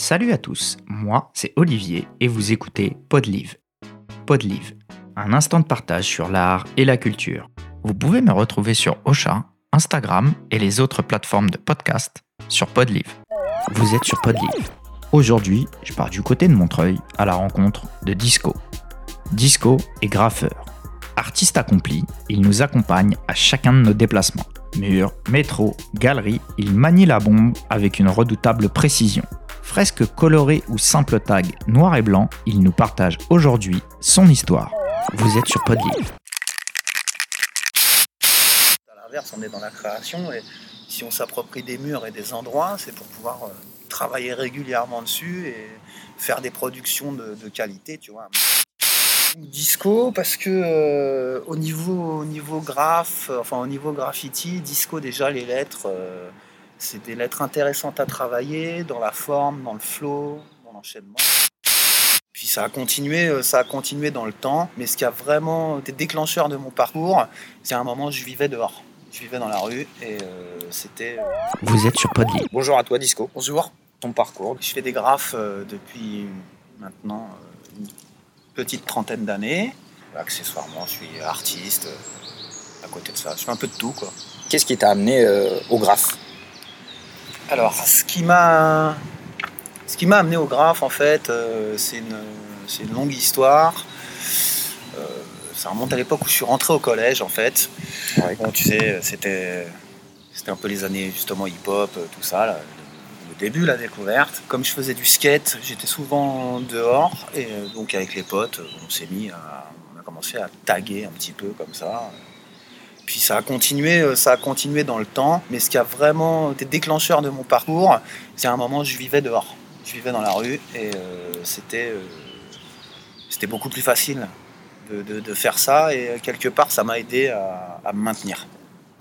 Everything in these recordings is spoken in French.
Salut à tous, moi c'est Olivier et vous écoutez Podlive. Podlive, un instant de partage sur l'art et la culture. Vous pouvez me retrouver sur Ocha, Instagram et les autres plateformes de podcast sur Podlive. Vous êtes sur Podlive. Aujourd'hui, je pars du côté de Montreuil à la rencontre de Disco. Disco est graffeur. Artiste accompli, il nous accompagne à chacun de nos déplacements. Mur, métro, galerie, il manie la bombe avec une redoutable précision. Fresque colorée ou simple tag noir et blanc, il nous partage aujourd'hui son histoire. Vous êtes sur Podlive. À l'inverse, on est dans la création et si on s'approprie des murs et des endroits, c'est pour pouvoir euh, travailler régulièrement dessus et faire des productions de qualité, tu vois. Disco parce que euh, au niveau au niveau graphe, enfin au niveau graffiti, disco déjà les lettres, euh, c'est des lettres intéressantes à travailler dans la forme, dans le flow, dans l'enchaînement. Puis ça a continué, euh, ça a continué dans le temps. Mais ce qui a vraiment été déclencheur de mon parcours, c'est un moment où je vivais dehors. Je vivais dans la rue et euh, c'était. euh, Vous êtes sur Podlive. Bonjour à toi Disco, Bonjour. ton parcours. Je fais des graphes euh, depuis maintenant euh, petite trentaine d'années. Accessoirement, je suis artiste. euh, À côté de ça, je fais un peu de tout, quoi. Qu'est-ce qui t'a amené euh, au graphe? Alors, ce qui m'a, ce qui m'a amené au graphe, en fait, euh, c'est une, une longue histoire. Euh, ça remonte à l'époque où je suis rentré au collège, en fait. Ouais. Bon, tu sais, c'était, un peu les années justement hip-hop, tout ça, là, début, la découverte. Comme je faisais du skate, j'étais souvent dehors, et euh, donc avec les potes, on s'est mis à, on a commencé à taguer un petit peu comme ça. Puis ça a continué, euh, ça a continué dans le temps. Mais ce qui a vraiment été déclencheur de mon parcours, c'est un moment je vivais dehors. Je vivais dans la rue et euh, c'était, euh, beaucoup plus facile de, faire ça. Et euh, quelque part, ça m'a aidé à, à me maintenir.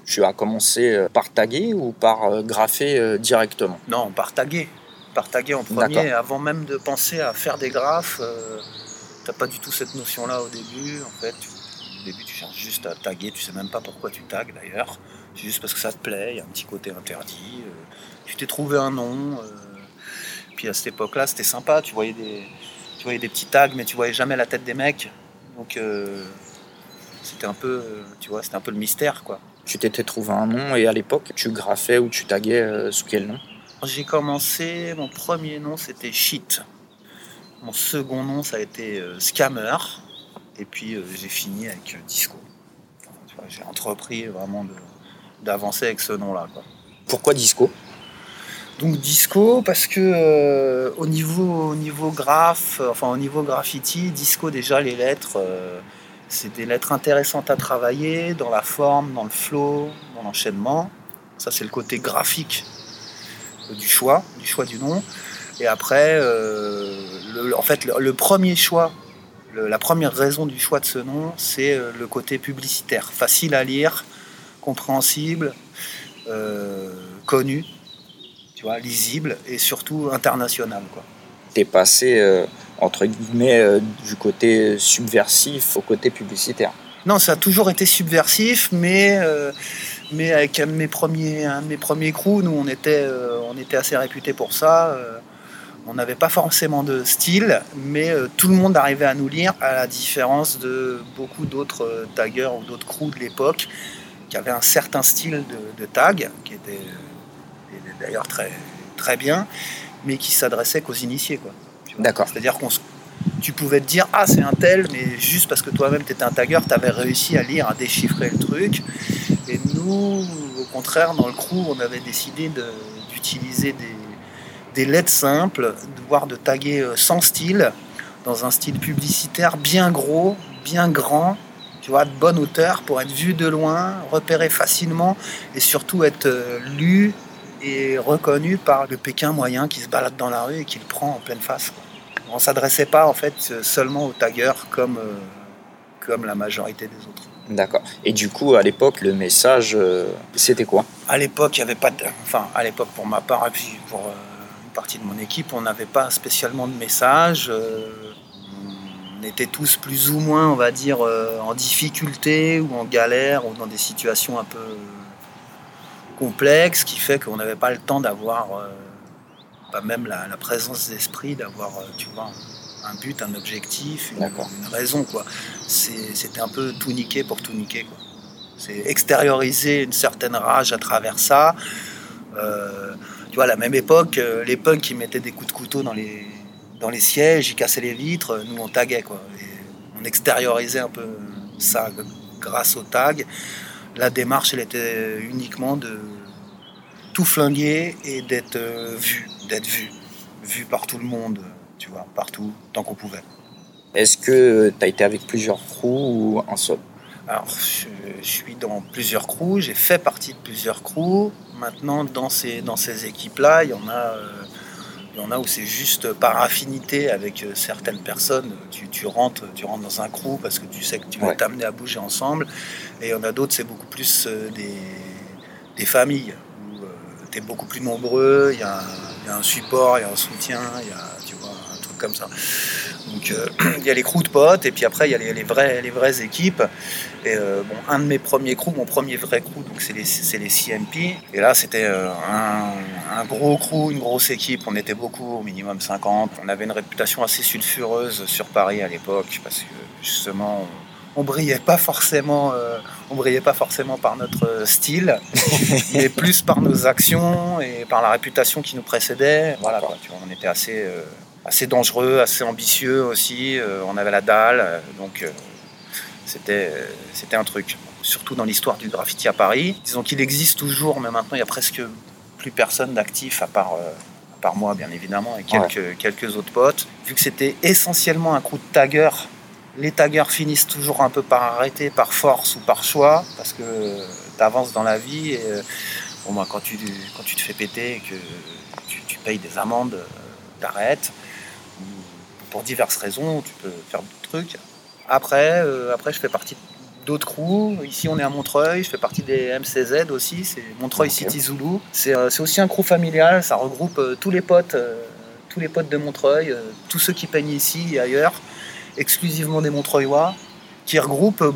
Tu as commencé euh, par taguer ou par euh, graffer euh, directement? Non, par taguer. Par taguer en premier, avant même de penser à faire des graphes. euh, T'as pas du tout cette notion-là au début. En fait, au début, tu cherches juste à taguer. Tu sais même pas pourquoi tu tagues d'ailleurs. C'est juste parce que ça te plaît. Il y a un petit côté interdit. euh, tu t'es trouvé un nom. euh, puis à cette époque-là, c'était sympa. Tu voyais des, tu voyais des petits tags, mais tu voyais jamais la tête des mecs. Donc c'était un peu, tu vois, c'était un peu le mystère, quoi. Tu t'étais trouvé un nom et à l'époque tu graffais ou tu taguais euh, sous quel nom? J'ai commencé, mon premier nom c'était Shit. Mon second nom ça a été euh, Scammer. Et puis euh, j'ai fini avec Disco. Enfin, j'ai entrepris vraiment d'avancer avec ce nom-là. quoi. Pourquoi Disco? Donc Disco parce que euh, au niveau au niveau graphe, euh, enfin au niveau graffiti, Disco déjà les lettres, euh, c'est des lettres intéressantes à travailler dans la forme, dans le flow, dans l'enchaînement. Ça c'est le côté graphique du choix, du choix du nom. Et après, euh, en fait, le, premier choix, la première raison du choix de ce nom, c'est euh, le côté publicitaire, facile à lire, compréhensible, euh, connu tu vois, lisible et surtout international. Quoi. T'es passé entre guillemets euh, du côté subversif au côté publicitaire. Non, ça a toujours été subversif, mais, euh, mais avec un de mes premiers, un de mes premiers crews, nous, on était, euh, on était assez réputés pour ça. on n'avait pas forcément de style, mais tout le monde arrivait à nous lire, à la différence de beaucoup d'autres taggers ou d'autres crews de l'époque qui avaient un certain style de, de tag, qui était, d'ailleurs très, très bien, mais qui s'adressait qu'aux initiés. Quoi. D'accord. C'est-à-dire qu'on se- tu pouvais te dire ah c'est un tel, mais juste parce que toi-même tu étais un tagger, tu avais réussi à lire, à déchiffrer le truc. Et nous, au contraire, dans le crew, on avait décidé d'utiliser des, des lettres simples, voire de taguer euh, sans style, dans un style publicitaire bien gros, bien grand, tu vois, de bonne hauteur pour être vu de loin, repéré facilement et surtout être euh, lu et reconnu par le Pékin moyen qui se balade dans la rue et qui le prend en pleine face. On s'adressait pas en fait seulement aux taggers comme, euh, comme la majorité des autres. D'accord. Et du coup à l'époque le message euh, c'était quoi? À l'époque, il n'y avait pas de. Enfin, à l'époque, pour ma part, et puis pour euh, une partie de mon équipe, on n'avait pas spécialement de message. on était tous plus ou moins, on va dire, en difficulté ou en galère ou dans des situations un peu complexes, qui fait qu'on n'avait pas le temps d'avoir pas même la, la présence d'esprit d'avoir, euh, tu vois, un but, un objectif, une, une raison, quoi. C'était un peu tout niquer pour tout niquer, quoi. C'est extérioriser une certaine rage à travers ça. Euh, tu vois, à la même époque, euh, les punks, ils mettaient des coups de couteau dans les, dans les sièges, ils cassaient les vitres, nous on taguait, quoi. Et on extériorisait un peu ça grâce au tag. La démarche, elle était uniquement de tout flinguer et d'être vu, d'être vu, vu par tout le monde, tu vois, partout, tant qu'on pouvait. Est-ce que tu as été avec plusieurs crews ou un seul? Alors, je, je suis dans plusieurs crews, j'ai fait partie de plusieurs crews. Maintenant, dans ces, dans ces équipes-là, il y en a, euh, il y en a où c'est juste par affinité avec euh, certaines personnes. Tu, tu rentres, tu rentres dans un crew parce que tu sais que tu vas Ouais. t'amener à bouger ensemble. Et il y en a d'autres, c'est beaucoup plus euh, des, des familles où tu es beaucoup plus nombreux, il y, a, un- il y a un support, il y a un soutien, il y a tu vois, un truc comme ça. Donc euh, il y a les crews de potes et puis après il y a les, vraies, les vraies équipes. Et euh, bon, un de mes premiers crews, mon premier vrai crew, donc c'est les, les CMP. Et là c'était euh, un, un gros crew, une grosse équipe. On était beaucoup, au minimum 50. On avait une réputation assez sulfureuse sur Paris à l'époque parce que justement on, on brillait pas forcément, euh, on brillait pas forcément par notre euh, style, mais plus par nos actions et par la réputation qui nous précédait. Voilà, quoi, tu vois, on était assez, euh, assez dangereux, assez ambitieux aussi. euh, on avait la dalle, donc c'était, c'était un truc. Surtout dans l'histoire du graffiti à Paris. Disons qu'il existe toujours, mais maintenant il y a presque plus personne d'actif à part. à part moi, bien évidemment, et quelques, quelques autres potes. Vu que c'était essentiellement un crew de taggers, les taggers finissent toujours un peu par arrêter, par force ou par choix, parce que tu avances dans la vie et euh, bon, bah, quand, tu, quand tu te fais péter et que tu, tu payes des amendes, euh, t'arrêtes. Ou Pour diverses raisons, tu peux faire d'autres trucs. Après, euh, après, je fais partie d'autres crews. Ici, on est à Montreuil. Je fais partie des MCZ aussi. C'est Montreuil. City Zulu. C'est euh, aussi un crew familial. Ça regroupe euh, tous les potes, euh, tous les potes de Montreuil, euh, tous ceux qui peignent ici et ailleurs, exclusivement des Montreuillois, qui regroupent euh,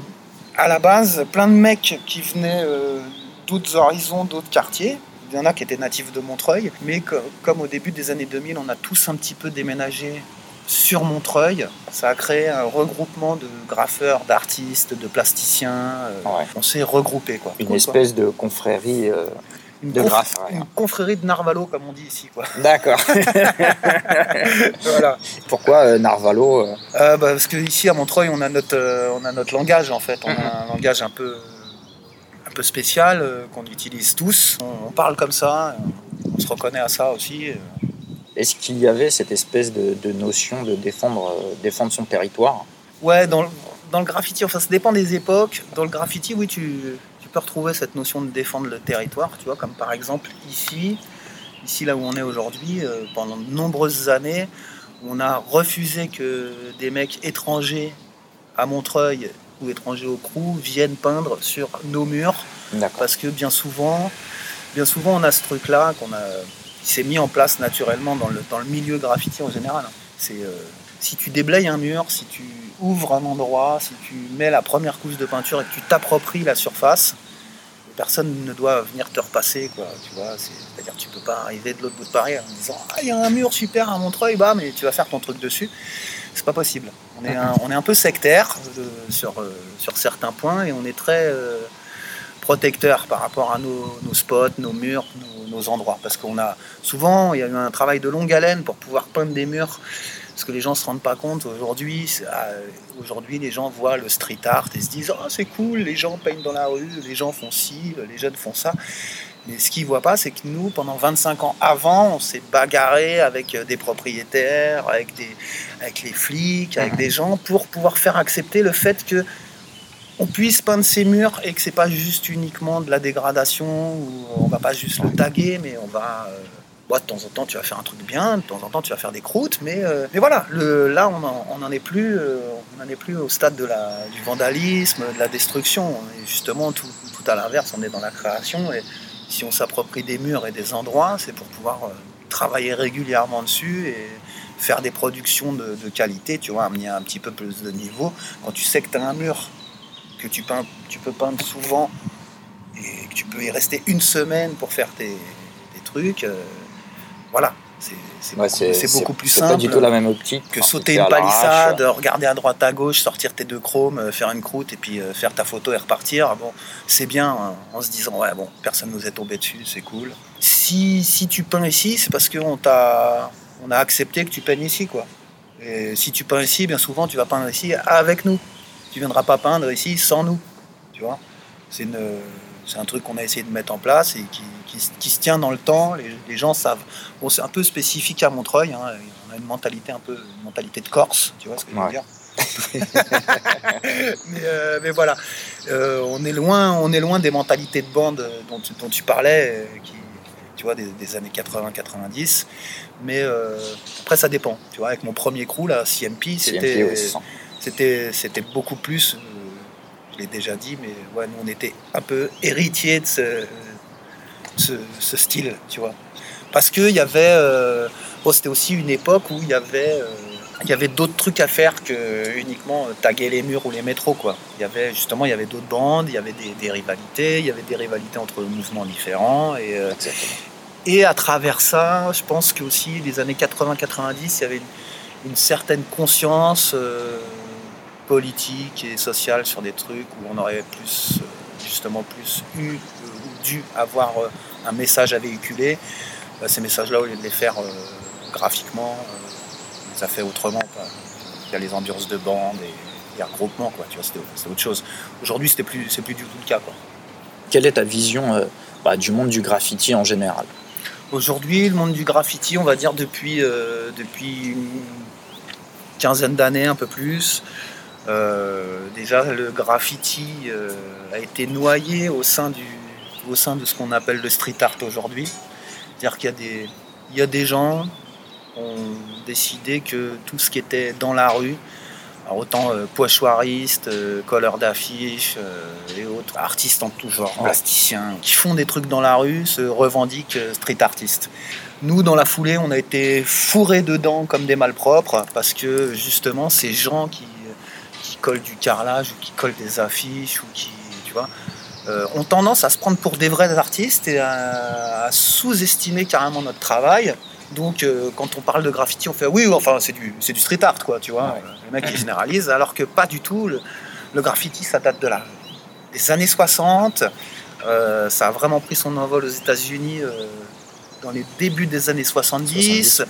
à la base plein de mecs qui venaient euh, d'autres horizons, d'autres quartiers. Il y en a qui étaient natifs de Montreuil, mais co- comme au début des années 2000, on a tous un petit peu déménagé sur Montreuil. Ça a créé un regroupement de graffeurs, d'artistes, de plasticiens. euh, Ouais. On s'est regroupés. Quoi. Une espèce de confrérie euh, Une de conf- graphes. ouais. Une confrérie de Narvalo, comme on dit ici. Quoi. D'accord. voilà. Pourquoi euh, Narvalo euh, Euh, bah, parce qu'ici à Montreuil, on a notre, euh, on a notre langage en fait. On a un langage un peu, un peu spécial qu'on utilise tous. On, on parle comme ça, on se reconnaît à ça aussi. Est-ce qu'il y avait cette espèce de, de notion de défendre, défendre son territoire? Ouais, dans le, dans le graffiti, enfin ça dépend des époques. Dans le graffiti, oui, tu, retrouver cette notion de défendre le territoire, tu vois, comme par exemple ici, ici là où on est aujourd'hui, euh, pendant de nombreuses années, on a refusé que des mecs étrangers à Montreuil ou étrangers au Crou viennent peindre sur nos murs parce que bien souvent, bien souvent on a ce truc-là qu'on a, qui s'est mis en place naturellement dans le, dans le milieu graffiti en général. C'est euh, si tu déblayes un mur, si tu ouvres un endroit, si tu mets la première couche de peinture et que tu t'appropries la surface, personne ne doit venir te repasser, quoi. Tu vois, c'est- c'est-à-dire tu peux pas arriver de l'autre bout de Paris en disant ah il y a un mur super à Montreuil, mais tu vas faire ton truc dessus. C'est pas possible. On est un, on est un peu sectaire euh, sur, euh, sur certains points et on est très euh, protecteur par rapport à nos, nos spots, nos murs, nos, nos endroits. Parce qu'on a souvent, il y a eu un travail de longue haleine pour pouvoir peindre des murs. Parce que les gens se rendent pas compte aujourd'hui. ah, Aujourd'hui, les gens voient le street art et se disent Oh, c'est cool, les gens peignent dans la rue, les gens font ci, les jeunes font ça. Mais ce qu'ils voient pas, c'est que nous, pendant 25 ans avant, on s'est bagarré avec euh, des propriétaires, avec, des, avec les flics, avec des gens pour pouvoir faire accepter le fait que on puisse peindre ces murs et que c'est pas juste uniquement de la dégradation ou on va pas juste le taguer, mais on va ouais, de temps en temps tu vas faire un truc bien, de temps en temps tu vas faire des croûtes, mais, euh, mais voilà, le, là on en, on est plus, euh, on est plus au stade de la, du vandalisme, de la destruction. On est justement tout, tout à l'inverse, on est dans la création et si on s'approprie des murs et des endroits, c'est pour pouvoir euh, travailler régulièrement dessus et faire des productions de, qualité, tu vois, amener un petit peu plus de niveau. Quand tu sais que tu as un mur que tu, peins, tu peux peindre souvent et que tu peux y rester une semaine pour faire tes, trucs, voilà. C'est Ouais, beaucoup, plus simple pas du tout la même optique. que sauter une palissade, regarder à droite à gauche, sortir tes deux chromes, euh, faire une croûte et puis euh, faire ta photo et repartir. Bon, c'est bien hein, en se disant ouais bon, personne nous est tombé dessus, c'est cool. Si, si tu peins ici, c'est parce qu'on t'a on a accepté que tu peignes ici quoi. Et si tu peins ici, bien souvent tu vas peindre ici avec nous. Tu viendras pas peindre ici sans nous. Tu vois C'est une c'est un truc qu'on a essayé de mettre en place et qui, qui se- qui se tient dans le temps. Les, les gens savent. Bon, c'est un peu spécifique à Montreuil. hein. On a une mentalité un peu, une mentalité de Corse, tu vois ce que je veux Ouais. dire. mais, euh, mais voilà, Euh, on est loin, on est loin des mentalités de bande dont tu, dont tu parlais, euh, qui, tu vois, des, des années 80-90. Mais euh, après, ça dépend. Tu vois, avec mon premier crew, là, CMP, ouais, c'était, c'était beaucoup plus. Euh, l'ai déjà dit, mais ouais, nous, on était un peu héritiers de ce, ce, ce style, tu vois. Parce qu'il y avait. euh, bon, c'était aussi une époque où il y avait. euh, il y avait d'autres trucs à faire que uniquement euh, taguer les murs ou les métros quoi. Il y avait justement il y avait d'autres bandes, il y avait des, des rivalités, il y avait des rivalités entre mouvements différents et euh, et à travers ça, je pense que aussi les années 80-90, il y avait une, une certaine conscience euh, politique et sociale sur des trucs où on aurait plus, euh, justement, plus eu euh, ou dû avoir euh, un message à véhiculer. Bah, ces messages-là, au lieu de les faire euh, graphiquement, euh, on les a fait autrement. quoi. Il y a les ambiances de bande et regroupements, quoi. Tu vois, c'était c'était autre chose. Aujourd'hui, c'était plus, c'est plus du tout le cas, quoi. Quelle est ta vision euh, bah, du monde du graffiti en général? Aujourd'hui, le monde du graffiti, on va dire depuis, euh, depuis une quinzaine d'années, un peu plus. Euh, déjà, le graffiti euh, a été noyé au sein, du, au sein de ce qu'on appelle le street art aujourd'hui. C'est-à-dire qu'il y, a des- il y a des gens qui ont décidé que tout ce qui était dans la rue, alors autant euh, pochoiristes, euh, colleurs d'affiches et autres artistes en tout genre, plasticiens, qui font des trucs dans la rue, se revendiquent street artistes. Nous, dans la foulée, on a été fourrés dedans comme des malpropres parce que justement, ces gens qui collent du carrelage ou qui collent des affiches ou qui, tu vois, euh, ont tendance à se prendre pour des vrais artistes et à, à sous-estimer carrément notre travail. Donc, euh, quand on parle de graffiti, on fait oui, enfin, c'est du, c'est du street art, quoi, tu vois. Ouais. Le mec, il généralise, alors que pas du tout. Le, le graffiti, ça date de la, des années 60. Euh, ça a vraiment pris son envol aux États-Unis euh, dans les débuts des années 70.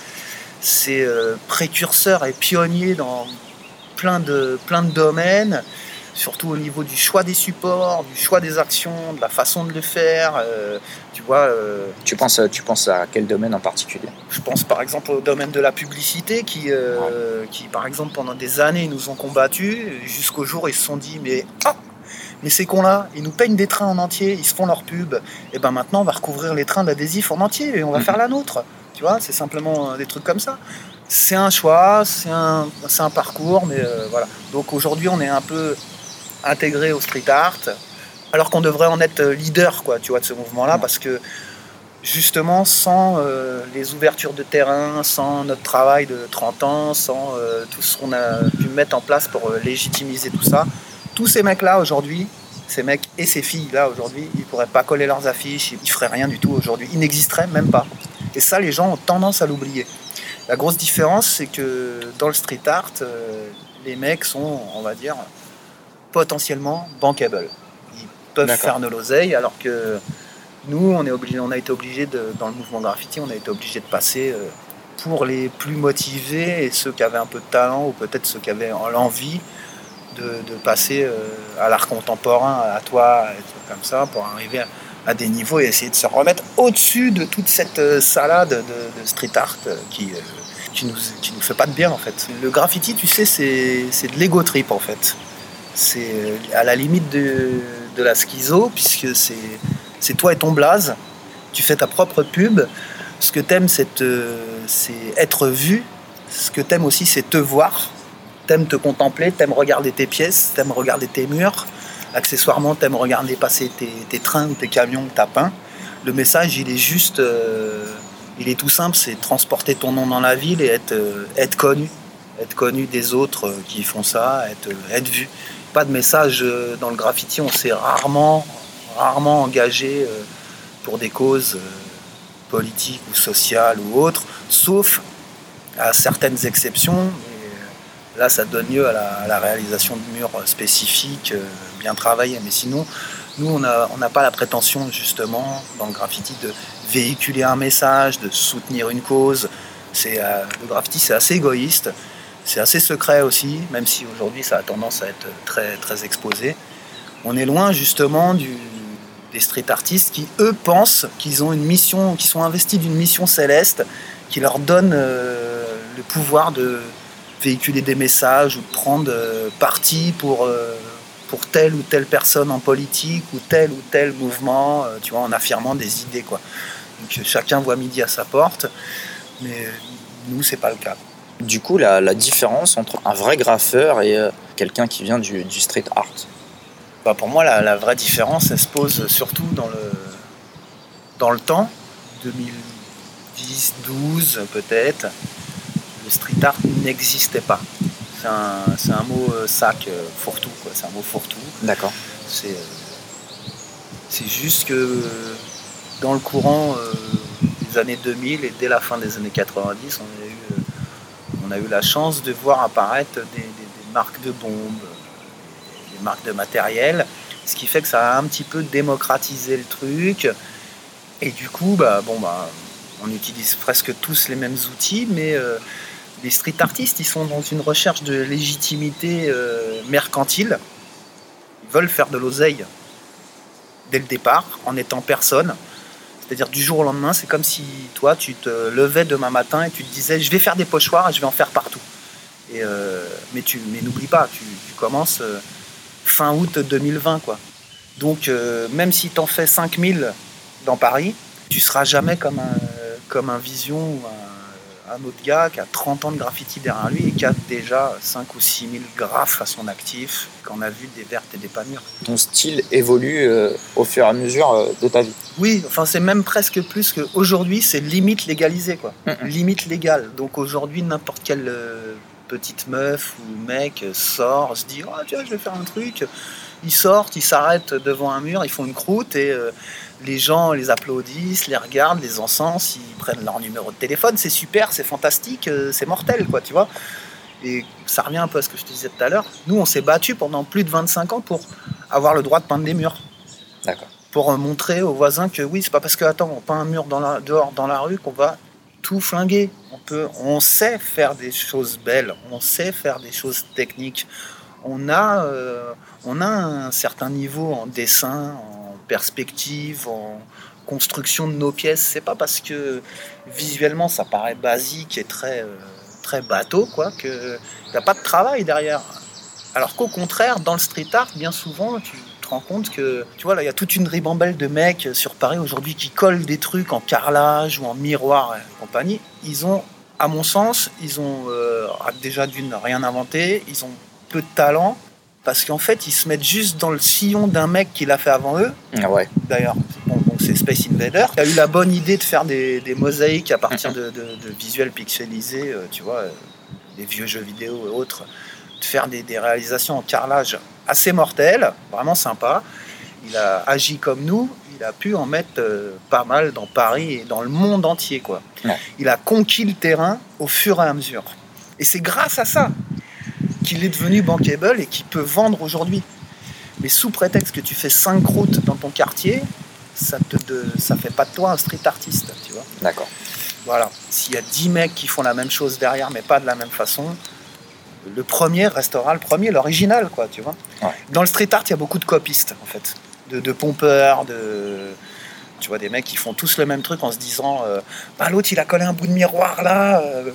C'est euh, précurseur et pionnier dans plein de, plein de domaines, surtout au niveau du choix des supports, du choix des actions, de la façon de le faire. euh, tu vois, euh, tu penses, à- tu penses à quel domaine en particulier? je pense par exemple au domaine de la publicité qui, euh, qui par exemple, pendant des années, nous ont combattus jusqu'au jour où ils se sont dit mais ah, mais ces cons-là, ils nous peignent des trains en entier, ils se font leur pub. Et ben maintenant, on va recouvrir les trains d'adhésifs en entier et on va Mhm. faire la nôtre. Tu vois, c'est simplement des trucs comme ça. C'est un choix, c'est un, parcours, mais euh, voilà. Donc aujourd'hui, on est un peu intégré au street art, alors qu'on devrait en être leader, quoi, tu vois, de ce mouvement-là, parce que justement, sans euh, les ouvertures de terrain, sans notre travail de 30 ans, sans euh, tout ce qu'on a pu mettre en place pour euh, légitimiser tout ça, tous ces mecs-là aujourd'hui, ces mecs et ces filles-là aujourd'hui, ils pourraient pas coller leurs affiches, ils feraient rien du tout aujourd'hui, ils n'existeraient même pas. Et ça, les gens ont tendance à l'oublier. La grosse différence, c'est que dans le street art, euh, les mecs sont, on va dire, potentiellement bankable. Ils peuvent faire de l'oseille, alors que nous, on, est obligé, on a été obligé, dans le mouvement graffiti, on a été obligé de passer euh, pour les plus motivés et ceux qui avaient un peu de talent, ou peut-être ceux qui avaient l'envie de, de passer euh, à l'art contemporain, à toi, et trucs comme ça, pour arriver à, à des niveaux et essayer de se remettre au-dessus de toute cette salade de, de street art qui, euh, qui, nous, qui nous fait pas de bien en fait. Le graffiti, tu sais, c'est de l'ego trip en fait. C'est euh, à la limite de, de la schizo, puisque c'est toi et ton blaze. Tu fais ta propre pub. Ce que t'aimes, te- c'est être vu. Ce que t'aimes aussi, c'est te voir. T'aimes te contempler, t'aimes regarder tes pièces, t'aimes regarder tes murs. Accessoirement, t'aimes regarder passer tes, trains ou tes camions que t'as. Le message, il est juste, euh, il est tout simple, c'est transporter ton nom dans la ville et être, euh, connu, être connu des autres euh, qui font ça, être, euh, vu. Pas de message dans le graffiti, on s'est rarement, rarement engagé pour des causes, euh, politique ou social ou autre, sauf à certaines exceptions. là, ça donne lieu à la, réalisation de murs spécifiques, bien travaillés. Mais sinon, nous, on n'a pas la prétention, justement, dans le graffiti, de véhiculer un message, de soutenir une cause. C'est, le graffiti, c'est assez égoïste. C'est assez secret aussi, même si aujourd'hui ça a tendance à être très, très exposé. On est loin justement du, des street artistes qui, eux, pensent qu'ils ont une mission, qui sont investis d'une mission céleste qui leur donne euh, le pouvoir de véhiculer des messages ou de prendre euh, parti pour, euh, pour telle ou telle personne en politique ou tel ou tel mouvement, tu vois, en affirmant des idées. Quoi. Donc chacun voit midi à sa porte, mais nous, c'est pas le cas. Du coup, la, différence entre un vrai graffeur et quelqu'un qui vient du, du street art? Bah, pour moi, la, vraie différence, elle se pose surtout dans le, dans le temps, 2010, 12 peut-être. Le street art n'existait pas. C'est un, un, mot euh, sac, euh, fourre-tout, C'est un mot fourre-tout. D'accord. C'est, euh, c'est juste que dans le courant des années 2000 et dès la fin des années 90, on a eu, on a eu la chance de voir apparaître des, des marques de bombes, marque de matériel, ce qui fait que ça a un petit peu démocratisé le truc. Et du coup, bah, bah, on utilise presque tous les mêmes outils, mais euh, les street artistes, ils sont dans une recherche de légitimité euh, mercantile. Ils veulent faire de l'oseille dès le départ, en étant personne. C'est-à-dire du jour au lendemain, c'est comme si toi, tu te levais demain matin et tu te disais, je vais faire des pochoirs et je vais en faire partout. Euh, mais tu, mais n'oublie pas, tu, commences fin août 2020. Quoi. Donc, euh, même si tu en fais 5000 dans Paris, tu seras jamais comme un, comme un Vision ou un, autre gars qui a 30 ans de graffiti derrière lui et qui a déjà 5 ou 6 000 graphes à son actif, qu'on a vu des vertes et des pas mûres. Ton style évolue euh, au fur et à mesure euh, de ta vie Oui, enfin c'est même presque plus qu'aujourd'hui, c'est limite légalisé, quoi. Limite légale. Donc aujourd'hui, n'importe quel petite meuf ou mec sort, se dit ah tiens je vais faire un truc. Ils sortent, ils s'arrêtent devant un mur, ils font une croûte et euh, les gens les applaudissent, les regardent, les encensent, ils prennent leur numéro de téléphone. C'est super, c'est fantastique, euh, c'est mortel quoi, tu vois. Et ça revient un peu à ce que je te disais tout à l'heure. Nous, on s'est battu pendant plus de 25 ans pour avoir le droit de peindre des murs. D'accord. Pour euh, montrer aux voisins que oui, c'est pas parce que attends, on peint un mur dans la, dehors dans la rue qu'on va tout flinguer. On, peut, on sait faire des choses belles, on sait faire des choses techniques. On a, euh, on a un certain niveau en dessin, en perspective, en construction de nos pièces. C'est pas parce que visuellement ça paraît basique et très, euh, très bateau quoi, qu'il n'y a pas de travail derrière. Alors qu'au contraire, dans le street art, bien souvent, tu, rends compte que, tu vois, là, il y a toute une ribambelle de mecs sur Paris aujourd'hui qui collent des trucs en carrelage ou en miroir et compagnie. Ils ont, à mon sens, ils ont euh, déjà d'une rien inventé, ils ont peu de talent, parce qu'en fait, ils se mettent juste dans le sillon d'un mec qui l'a fait avant eux. Ah ouais. D'ailleurs, bon, c'est Space Invader, qui a eu la bonne idée de faire des, mosaïques à partir de, visuels pixelisés, euh, tu vois, euh, des vieux jeux vidéo et autres, de faire des, des réalisations en carrelage assez mortel, vraiment sympa. Il a agi comme nous, il a pu en mettre euh, pas mal dans Paris et dans le monde entier. Quoi. Il a conquis le terrain au fur et à mesure. Et c'est grâce à ça qu'il est devenu bankable et qu'il peut vendre aujourd'hui. Mais sous prétexte que tu fais 5 routes dans ton quartier, ça ne ça fait pas de toi un street artiste, tu vois. D'accord. Voilà. S'il y a 10 mecs qui font la même chose derrière, mais pas de la même façon, le premier restera le premier, l'original, quoi, tu vois. Dans le street art, il y a beaucoup de copistes, en fait, de, pompeurs, de, tu vois, des mecs qui font tous le même truc en se disant, euh, bah, l'autre il a collé un bout de miroir là, euh,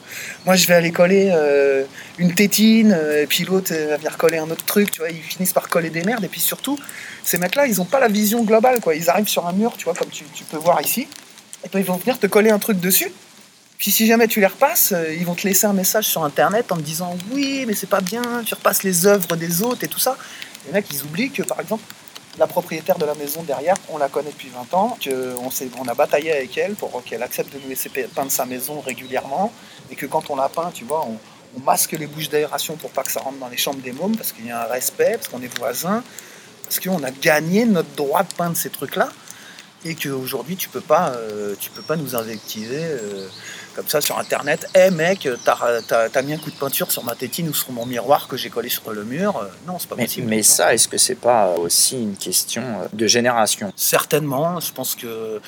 moi je vais aller coller euh, une tétine, et puis l'autre va venir coller un autre truc, tu vois, ils finissent par coller des merdes, et puis surtout, ces mecs-là, ils n'ont pas la vision globale, quoi. Ils arrivent sur un mur, tu vois, comme tu, peux voir ici, et puis ils vont venir te coller un truc dessus, puis si jamais tu les repasses, ils vont te laisser un message sur internet en te disant oui, mais c'est pas bien, tu repasses les œuvres des autres et tout ça. Les mecs, ils oublient que par exemple, la propriétaire de la maison derrière, on la connaît depuis 20 ans, qu'on on a bataillé avec elle pour qu'elle accepte de nous laisser peindre sa maison régulièrement, et que quand on la peint, tu vois, on, masque les bouches d'aération pour pas que ça rentre dans les chambres des mômes, parce qu'il y a un respect, parce qu'on est voisins, parce qu'on a gagné notre droit de peindre ces trucs-là. Et qu'aujourd'hui tu peux pas euh, tu peux pas nous invectiver euh, comme ça sur internet. Hé mec t'as as, mis un coup de peinture sur ma tétine ou sur mon miroir que j'ai collé sur le mur Euh, non c'est pas Mais, possible. mais ça, est-ce que c'est pas aussi une question de génération? Certainement je pense que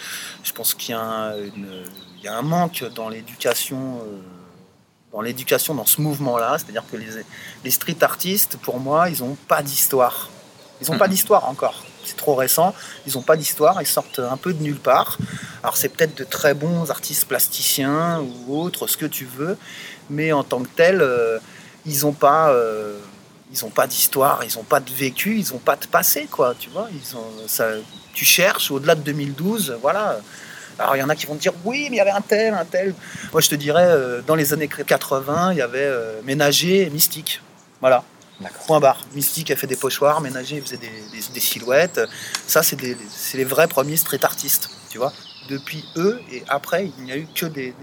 je pense qu'il y a un, une- il y a un manque dans l'éducation euh, dans l'éducation dans ce mouvement là c'est à dire que les, les street artistes pour moi ils ont pas d'histoire. Ils ont pas Mhm. d'histoire encore c'est trop récent. Ils ont pas d'histoire ils sortent un peu de nulle part. Alors c'est peut-être de très bons artistes plasticiens ou autres ce que tu veux mais en tant que tel euh, ils ont pas euh, pas d'histoire ils ont pas de vécu ils ont pas de passé quoi tu vois. Ils ont ça tu cherches au-delà de 2012 voilà. Alors il y en a qui vont te dire oui mais il y avait un tel un tel. Moi je te dirais euh, dans les années 80 il y avait euh, ménager et mystique. Voilà. Point barre. Mystique a fait des pochoirs, Ménager faisait des, silhouettes. Ça, c'est les vrais premiers street artistes, tu vois. Depuis eux et après, il n'y a eu que des,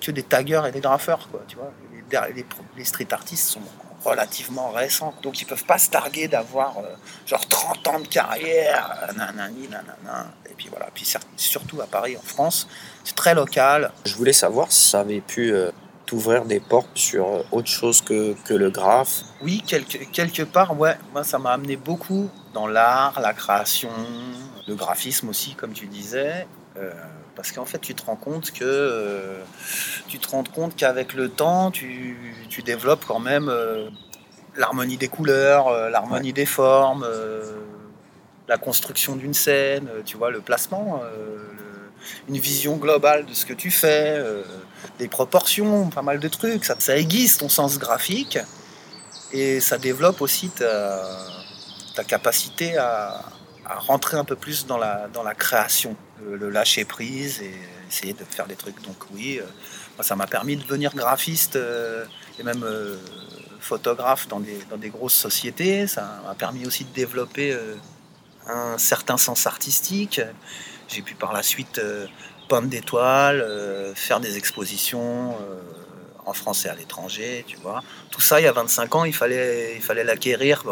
que des taggers et des graffeurs, quoi, tu vois. Les, les les street artistes sont relativement récents, donc ils peuvent pas se targuer d'avoir euh, genre 30 ans de carrière, nanani, nanana. Et puis voilà. Puis surtout à Paris, en France, c'est très local. Je voulais savoir si ça avait pu euh, t'ouvrir des portes sur euh, autre chose que, que le graphe. Oui, quelque, quelque part, ouais, moi ça m'a amené beaucoup dans l'art, la création, le graphisme aussi, comme tu disais. Euh, parce qu'en fait, tu te rends compte que euh, tu te rends compte qu'avec le temps, tu, tu développes quand même euh, l'harmonie des couleurs, l'harmonie des formes, la construction d'une scène, tu vois, le placement, le- une vision globale de ce que tu fais, des proportions, pas mal de trucs. Ça, ça aiguise ton sens graphique et ça développe aussi ta, capacité à, rentrer un peu plus dans la, dans la création, le, lâcher prise et essayer de faire des trucs. Donc oui, euh, moi, ça m'a permis de devenir graphiste euh, et même euh, photographe dans des, dans des grosses sociétés. Ça m'a permis aussi de développer un certain sens artistique. J'ai pu par la suite peindre des toiles, euh, faire des expositions euh, en France et à l'étranger, tu vois. Tout ça, il y a 25 ans, il fallait il fallait l'acquérir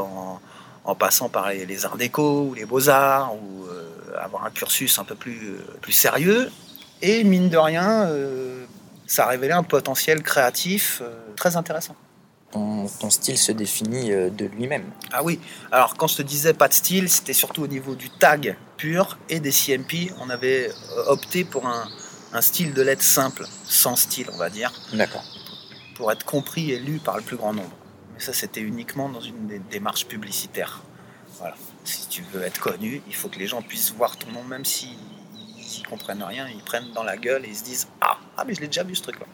en, passant par les, arts déco ou les beaux-arts ou euh, avoir un cursus un peu plus, euh, plus sérieux. Et mine de rien, ça a révélé un potentiel créatif très intéressant. Ton, ton style se définit euh, de lui-même. Ah oui, alors quand je te disais pas de style, c'était surtout au niveau du tag pur et des CMP. On avait euh, opté pour un, un style de lettres simple, sans style, on va dire, D'accord. pour être compris et lu par le plus grand nombre. Mais ça, c'était uniquement dans une dé- démarche publicitaire. Voilà. Si tu veux être connu, il faut que les gens puissent voir ton nom, même s'ils ne comprennent rien, ils prennent dans la gueule et ils se disent Ah, ah mais je l'ai déjà vu ce truc-là.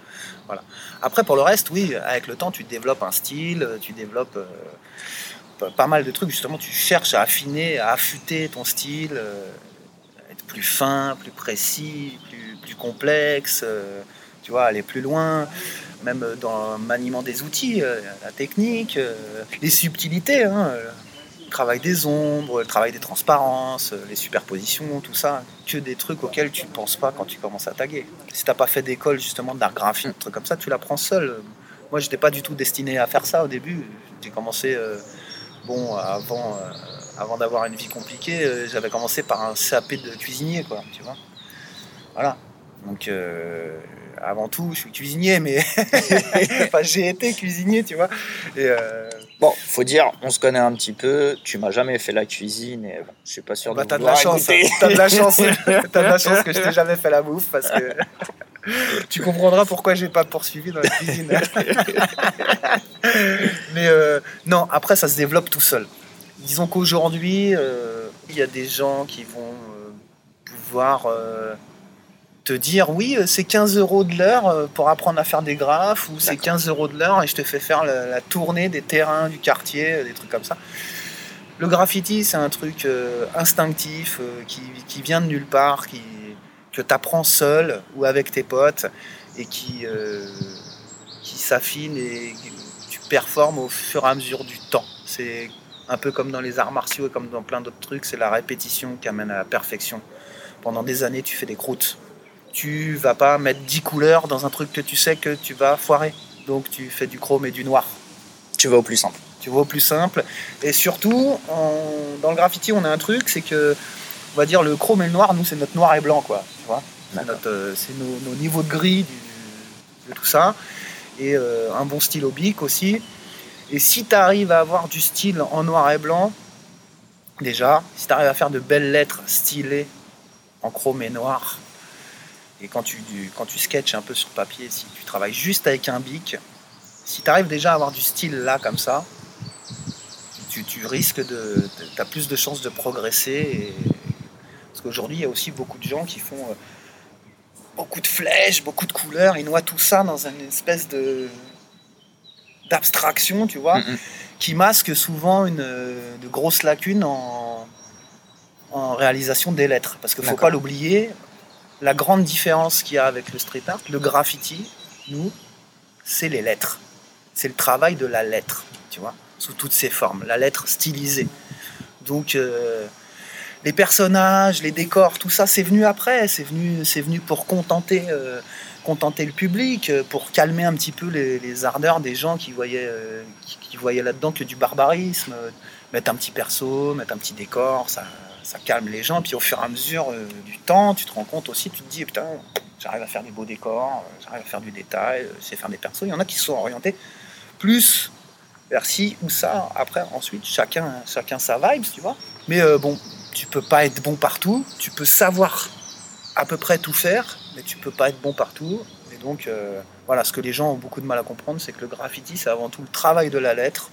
Voilà. Après, pour le reste, oui, avec le temps, tu développes un style, tu développes euh, pas- mal de trucs. Justement, tu cherches à affiner, à affûter ton style, euh, être plus fin, plus précis, plus, plus complexe, euh, tu vois, aller plus loin même dans le maniement des outils, la technique, les subtilités, hein, travail des ombres, le travail des transparences, les superpositions, tout ça, que des trucs auxquels tu ne penses pas quand tu commences à taguer. Si t'as pas fait d'école justement d'art graphique, un truc comme ça, tu l'apprends seul. Moi, j'étais pas du tout destiné à faire ça au début. J'ai commencé, euh, bon, avant, euh, avant d'avoir une vie compliquée, euh, j'avais commencé par un CAP de cuisinier, quoi, tu vois. Voilà. Donc, avant tout, je suis cuisinier, mais enfin, j'ai été cuisinier, tu vois. Et, euh, Bon, faut dire, on se connaît un petit peu. Tu m'as jamais fait la cuisine et bon, je suis pas sûr bah, de t'as de la chance, hein. t'as de la chance, t'as de la chance que je t'ai jamais fait la bouffe parce que tu comprendras pourquoi j'ai pas poursuivi dans la cuisine. Mais euh, non, après ça se développe tout seul. Disons qu'aujourd'hui, euh, il y a des gens qui vont euh, pouvoir te dire oui, euh, c'est 15 euros de l'heure euh, pour apprendre à faire des graphes ou c'est D'accord. 15 euros de l'heure et je te fais faire la, la tournée des terrains du quartier, euh, des trucs comme ça. Le graffiti, c'est un truc euh, instinctif euh, qui, qui vient de nulle part, qui, que tu apprends seul ou avec tes potes et qui, euh, qui s'affine et tu performes au fur et à mesure du temps. C'est un peu comme dans les arts martiaux et comme dans plein d'autres trucs, c'est la répétition qui amène à la perfection. Pendant des années, tu fais des croûtes. Tu vas pas mettre 10 couleurs dans un truc que tu sais que tu vas foirer. Donc tu fais du chrome et du noir Tu vas au plus simple. tu vois, au plus simple. Et surtout, dans le graffiti, on a un truc, c'est que on va dire le chrome et le noir, nous c'est notre noir et blanc quoi. Tu vois? C'est nos, niveaux de gris de tout ça. Et un bon stylo bic aussi. Et si tu arrives à avoir du style en noir et blanc, déjà, si tu arrives à faire de belles lettres stylées en chrome et noir, et quand tu, quand tu sketches un peu sur papier, si tu travailles juste avec un bic, si tu arrives déjà à avoir du style là comme ça, tu, risques de. Tu as plus de chances de progresser. Parce qu'aujourd'hui, il y a aussi beaucoup de gens qui font euh, beaucoup de flèches, beaucoup de couleurs, ils noient tout ça dans une espèce de d'abstraction, tu vois, qui masque souvent une, de grosses lacunes en, en réalisation des lettres. Parce qu'il ne faut pas l'oublier, la grande différence qu'il y a avec le street art, le graffiti, nous, c'est les lettres. C'est le travail de la lettre, tu vois, sous toutes ses formes, la lettre stylisée. Donc, euh, les personnages, les décors, tout ça, c'est venu après, c'est venu, c'est venu pour contenter euh, contenter le public, euh, pour calmer un petit peu les, ardeurs des gens qui voyaient, qui, voyaient là-dedans que du barbarisme. Mettre un petit perso, mettre un petit décor, ça, ça calme les gens. Puis au fur et à mesure euh, du temps, tu te rends compte aussi, tu te dis, putain, j'arrive à faire des beaux décors, j'arrive à faire du détail, c'est faire des persos. Il y en a qui sont orientés plus vers ci ou ça. Après, ensuite, chacun, chacun sa vibe, tu vois. Mais bon, tu peux pas être bon partout, tu peux savoir à peu près tout faire, mais tu peux pas être bon partout. Et donc, euh, voilà, ce que les gens ont beaucoup de mal à comprendre, c'est que le graffiti, c'est avant tout le travail de la lettre.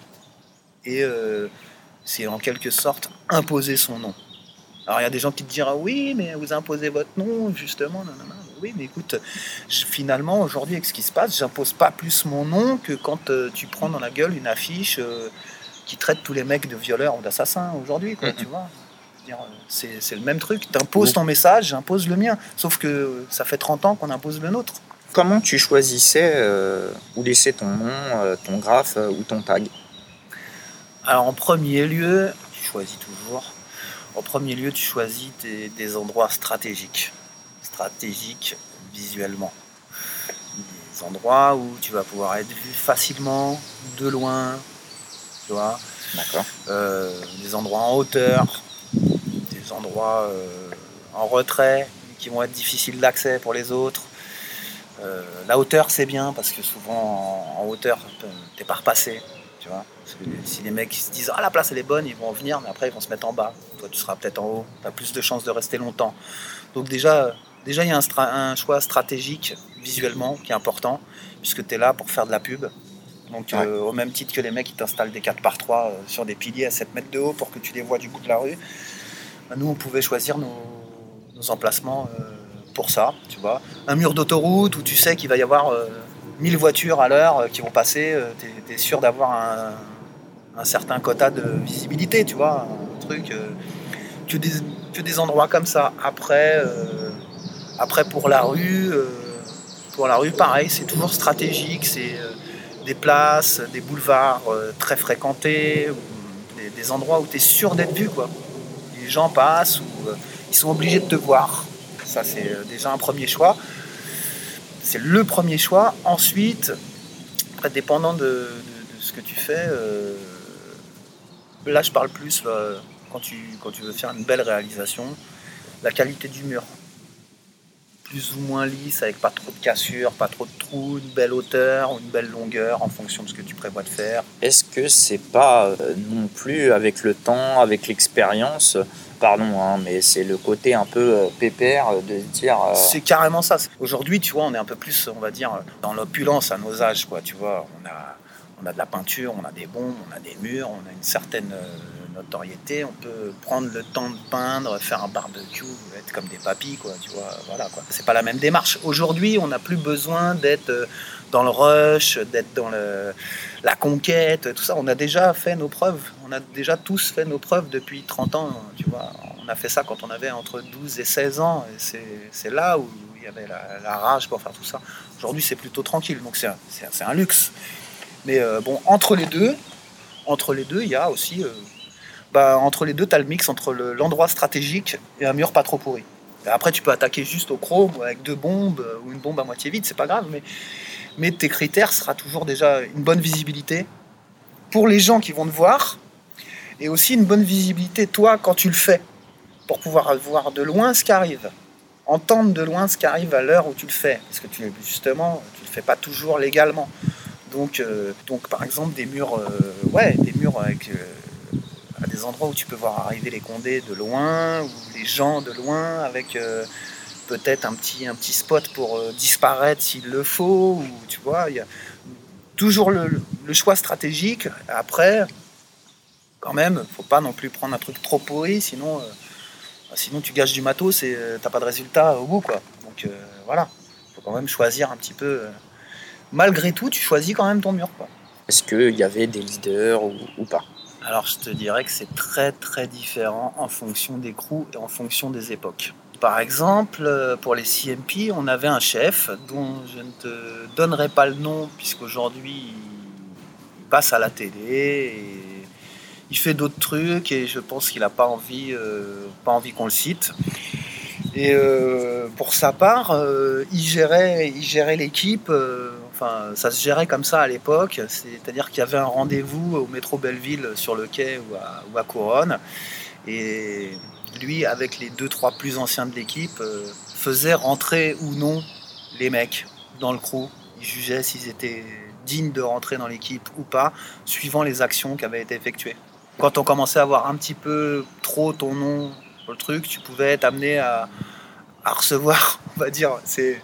Et euh, c'est en quelque sorte imposer son nom. Alors, il y a des gens qui te diront oui, mais vous imposez votre nom, justement. Non, non, non. Oui, mais écoute, finalement, aujourd'hui, avec ce qui se passe, j'impose pas plus mon nom que quand euh, tu prends dans la gueule une affiche qui traite tous les mecs de violeurs ou d'assassins aujourd'hui, quoi, tu vois c'est le même truc. Tu imposes ton message, j'impose le mien. Sauf que ça fait 30 ans qu'on impose le nôtre. Comment tu choisissais euh, où laisser ton nom, euh, ton graphe euh, ou ton tag? Alors en premier lieu, tu choisis toujours. En premier lieu, tu choisis des endroits stratégiques. Stratégiques visuellement. Des endroits où tu vas pouvoir être vu facilement, de loin, tu vois. D'accord. des endroits en hauteur, endroits euh, en retrait qui vont être difficiles d'accès pour les autres. Euh, la hauteur, c'est bien parce que souvent en, hauteur, t'es pas repassé. Tu vois si les mecs se disent Ah, la place elle est bonne, ils vont venir, mais après ils vont se mettre en bas. Toi, tu seras peut-être en haut, tu as plus de chances de rester longtemps. Donc, déjà, déjà il y a un, choix stratégique visuellement qui est important, puisque tu es là pour faire de la pub. Donc, euh, au même titre que les mecs qui t'installent des 4 par 3 sur des piliers à 7 mètres de haut pour que tu les vois du bout de la rue, bah, nous, on pouvait choisir nos, emplacements euh, pour ça, tu vois. Un mur d'autoroute où tu sais qu'il va y avoir 1000 euh, voitures à l'heure euh, qui vont passer, tu es, sûr d'avoir un, certain quota de visibilité, tu vois, un truc. que, des, que des endroits comme ça. Après, après pour la rue, pour la rue, pareil, c'est toujours stratégique, c'est des places, des boulevards très fréquentés, des, endroits où tu es sûr d'être vu, quoi les gens passent ou euh, ils sont obligés de te voir. Ça, c'est euh, déjà un premier choix. C'est le premier choix. Ensuite, dépendant de, ce que tu fais, euh, là, je parle plus quand, tu, quand tu veux faire une belle réalisation, la qualité du mur plus ou moins lisse, avec pas trop de cassures, pas trop de trous, une belle hauteur une belle longueur en fonction de ce que tu prévois de faire. Est-ce que c'est pas euh, non plus avec le temps, avec l'expérience, pardon, hein, mais c'est le côté un peu euh, pépère de dire. Euh, c'est carrément ça. Aujourd'hui, tu vois, on est un peu plus, on va dire, dans l'opulence à nos âges, quoi. Tu vois, on a, on a de la peinture, on a des bombes, on a des murs, on a une certaine notoriété, on peut prendre le temps de peindre, faire un barbecue, être comme des papis, quoi, tu vois, voilà, quoi. C'est pas la même démarche. Aujourd'hui, on n'a plus besoin d'être euh, dans le rush, d'être dans le, la conquête, tout ça. On a déjà fait nos preuves. On a déjà tous fait nos preuves depuis 30 ans, tu vois. On a fait ça quand on avait entre 12 et 16 ans, et c'est là où il y avait la, rage pour faire tout ça. Aujourd'hui, c'est plutôt tranquille, donc c'est un, luxe. Mais euh, bon, entre les deux, entre les deux, il y a aussi euh, bah, entre les deux, tu as le mix entre l'endroit stratégique et un mur pas trop pourri. après, tu peux attaquer juste au chrome avec deux bombes euh, ou une bombe à moitié vide, c'est pas grave, mais, mais tes critères sera toujours déjà une bonne visibilité pour les gens qui vont te voir et aussi une bonne visibilité toi quand tu le fais. pour pouvoir voir de loin ce qui arrive, entendre de loin ce qui arrive à l'heure où tu le fais, parce que tu, justement, tu le fais pas toujours légalement. Donc, euh, par exemple, des murs, euh, ouais, des murs avec euh, à des endroits où tu peux voir arriver les condés de loin, ou les gens de loin, avec peut-être un petit, un petit spot pour disparaître s'il le faut, ou tu vois, il y a toujours le, le, choix stratégique. Après, quand même, faut pas non plus prendre un truc trop pourri, sinon, sinon tu gages du matos et t'as pas de résultat au bout, quoi. Donc voilà, faut quand même choisir un petit peu malgré tout, tu choisis quand même ton mur. Est-ce qu'il y avait des leaders ou, pas? Alors je te dirais que c'est très très différent en fonction des crews et en fonction des époques. Par exemple, euh, pour les CMP, on avait un chef dont je ne te donnerai pas le nom puisqu'aujourd'hui il passe à la télé et il fait d'autres trucs et je pense qu'il n'a pas envie, euh, envie qu'on le cite. Et euh, pour sa part, il gérait, il gérait l'équipe Enfin, ça se gérait comme ça à l'époque, c'est-à-dire qu'il y avait un rendez-vous au métro Belleville sur le quai ou à, Couronne, lui, avec les deux trois plus anciens de l'équipe, euh, faisait rentrer ou non les mecs dans le crew. Il jugeait s'ils étaient dignes de rentrer dans l'équipe ou pas, suivant les actions qui avaient été effectuées. Quand on commençait à avoir un petit peu trop ton nom sur le truc, tu pouvais être amené à, à recevoir, on va dire, c'est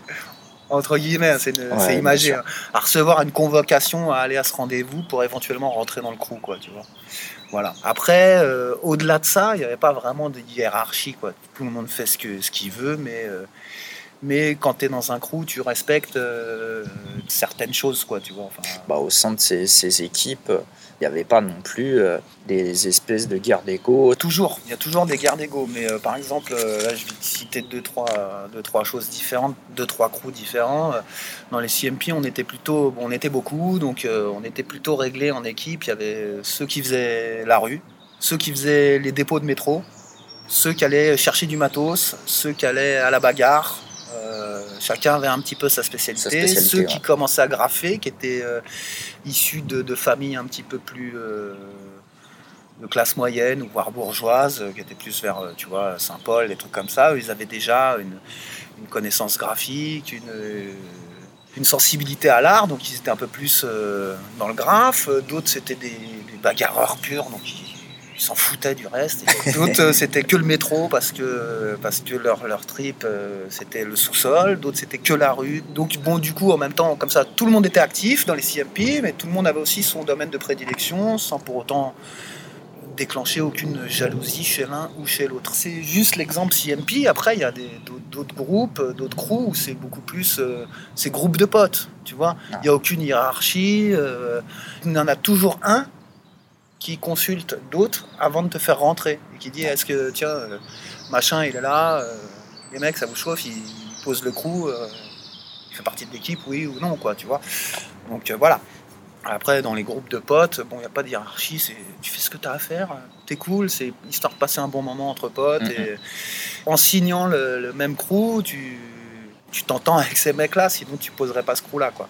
entre guillemets, c'est imagé, hein. à recevoir une convocation à aller à ce rendez-vous pour éventuellement rentrer dans le crew, quoi, tu vois. Voilà. Après, euh, au-delà de ça, il n'y avait pas vraiment de hiérarchie, quoi. Tout le monde fait ce qu'il ce qu'il veut, mais, euh, mais quand tu es dans un crew, tu respectes euh, certaines choses, quoi, tu vois. Bah, au sein de ces équipes, il n'y avait pas non plus euh, des espèces de guerres d'ego. Toujours, il y a toujours des guerres d'ego. Mais euh, par exemple, euh, là, je vais citer deux trois, deux, trois choses différentes, deux, trois crews différents. Dans les CMP, on était plutôt, on était beaucoup, donc on était plutôt réglés en équipe. Il y avait ceux qui faisaient la rue, ceux qui faisaient les dépôts de métro, ceux qui allaient chercher du matos, ceux qui allaient à la bagarre, chacun avait un petit peu sa spécialité. Ceux qui commençaient à graffer, qui étaient euh, issus de, familles un petit peu plus euh, de classe moyenne ou voire bourgeoise, qui étaient plus vers, tu vois, Saint-Paul, des trucs comme ça, ils avaient déjà une, connaissance graphique, une, une sensibilité à l'art, donc ils étaient un peu plus euh, dans le graphe. D'autres, c'était des, des, bagarreurs purs, donc s'en foutaient du reste. D'autres, euh, c'était que le métro parce que, parce que leur, leur trip, euh, c'était le sous-sol. D'autres, c'était que la rue. Donc, bon, du coup, en même temps, comme ça, tout le monde était actif dans les CMP, mais tout le monde avait aussi son domaine de prédilection sans pour autant déclencher aucune jalousie chez l'un ou chez l'autre. C'est juste l'exemple CMP. Après, il y a d'autres groupes, d'autres crews où c'est beaucoup plus. Euh, c'est groupe de potes, tu vois. Ah. Il n'y a aucune hiérarchie. il y en a toujours un qui consulte d'autres avant de te faire rentrer et qui dit est-ce que tiens euh, machin il est là euh, les mecs ça vous chauffe il, pose le coup euh, il fait partie de l'équipe oui ou non quoi tu vois. Donc voilà. Après dans les groupes de potes bon il n'y a pas de hiérarchie c'est tu fais ce que tu as à faire t'es cool c'est histoire de passer un bon moment entre potes et en signant le, même crew tu tu t'entends avec ces mecs là sinon tu poserais pas ce crew là quoi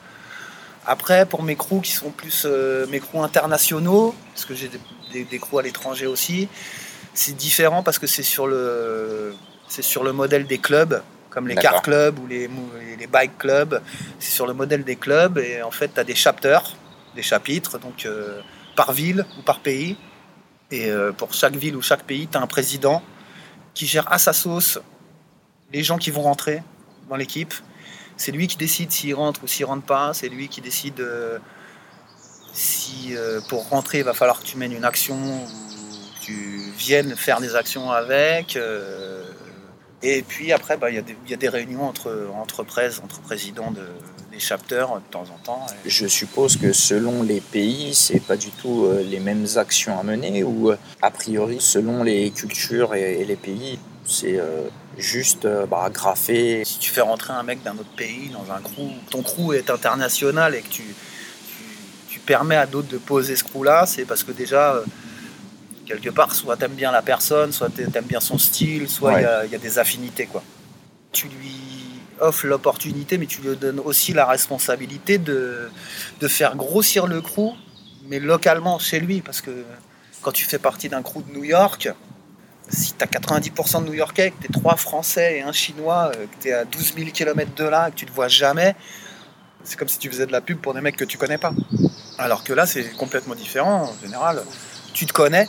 après, pour mes crews qui sont plus euh, mes crews internationaux, parce que j'ai des, des, crews à l'étranger aussi, c'est différent parce que c'est sur le c'est sur le modèle des clubs, comme les car clubs ou les, les bike clubs. C'est sur le modèle des clubs et en fait, tu as des chapters, des chapitres, donc euh, par ville ou par pays. Et euh, pour chaque ville ou chaque pays, tu as un président qui gère à sa sauce les gens qui vont rentrer dans l'équipe c'est lui qui décide s'il rentre ou s'il rentre pas. C'est lui qui décide euh, si euh, pour rentrer il va falloir que tu mènes une action ou que tu viennes faire des actions avec. Euh. et puis après, bah, il y, a des réunions entre, entre entre présidents des chapters de temps en temps. Je suppose que selon les pays, c'est pas du tout les mêmes actions à mener ou a priori selon les cultures et les pays, c'est juste euh, bah, graffer. Si tu fais rentrer un mec d'un autre pays dans un crew, ton crew est international et que tu, tu, permets à d'autres de poser ce crew-là, c'est parce que déjà, euh, quelque part, soit t'aimes bien la personne, soit t'aimes bien son style, soit il y, a des affinités. Quoi. Tu lui offres l'opportunité, mais tu lui donnes aussi la responsabilité de, de faire grossir le crew, mais localement chez lui, parce que quand tu fais partie d'un crew de New York, si tu as 90% de New Yorkais, que tu es trois Français et un Chinois, euh, que tu es à 12 000 km de là, que tu te vois jamais, c'est comme si tu faisais de la pub pour des mecs que tu connais pas. Alors que là, c'est complètement différent. En général, tu te connais,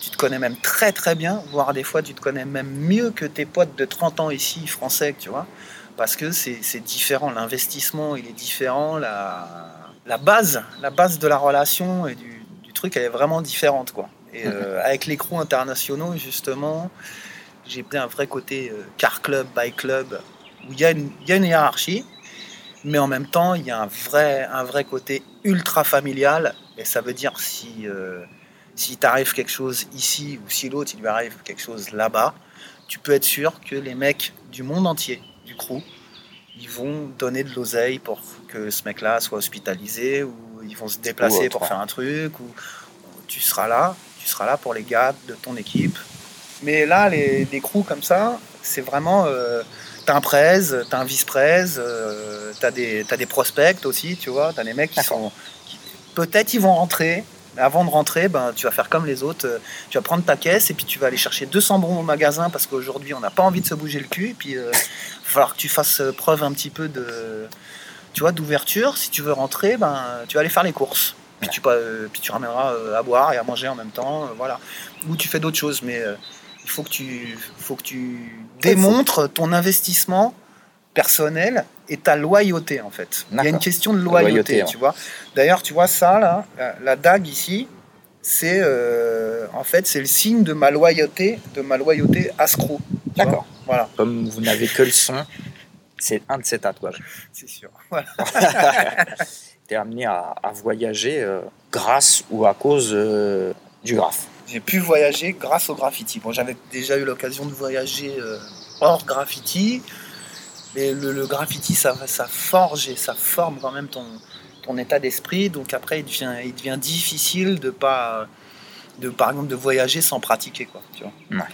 tu te connais même très très bien, voire des fois tu te connais même mieux que tes potes de 30 ans ici, français, tu vois. Parce que c'est différent, l'investissement il est différent, la, la, base, la base de la relation et du, du truc elle est vraiment différente quoi. Et euh, avec les crews internationaux justement, j'ai pris un vrai côté euh, car club, bike club, où il y, a une, y a une hiérarchie, mais en même temps il y a un vrai, un vrai côté ultra familial, et ça veut dire si... Euh, si t'arrive quelque chose ici ou si l'autre il lui arrive quelque chose là-bas, tu peux être sûr que les mecs du monde entier, du crew, ils vont donner de l'oseille pour que ce mec-là soit hospitalisé ou ils vont se déplacer pour faire un truc ou tu seras là, tu seras là pour les gars de ton équipe. Mais là, les, les crews comme ça, c'est vraiment. Euh, t'as un prez, t'as un vice-prez, euh, t'as des, as des prospects aussi, tu vois. T'as des mecs qui sont. Peut-être ils vont rentrer, avant de rentrer, ben, tu vas faire comme les autres. Tu vas prendre ta caisse et puis tu vas aller chercher 200 bons au magasin parce qu'aujourd'hui, on n'a pas envie de se bouger le cul. Et puis, il euh, va falloir que tu fasses preuve un petit peu de, tu vois, d'ouverture. Si tu veux rentrer, ben, tu vas aller faire les courses. Puis tu, puis tu ramèneras à boire et à manger en même temps. voilà. Ou tu fais d'autres choses. Mais il faut que tu, faut que tu démontres ton investissement personnel et ta loyauté en fait. Il y a une question de loyauté, tu vois. D'ailleurs, tu vois ça là, la, dague ici, c'est euh, en fait c'est le signe de ma loyauté, de ma loyauté à Screw. D'accord. Voilà. Comme vous n'avez que le son, c'est un de ces tatouages. C'est sûr. Voilà. amené à, voyager euh, grâce ou à cause euh, du graphe. J'ai pu voyager grâce au graffiti. Bon, j'avais déjà eu l'occasion de voyager hors graffiti. Mais le, graffiti, ça, ça forge et ça forme quand même ton, ton état d'esprit. Donc après, il devient, il devient difficile de pas, de, par exemple, de voyager sans pratiquer. Quoi, tu vois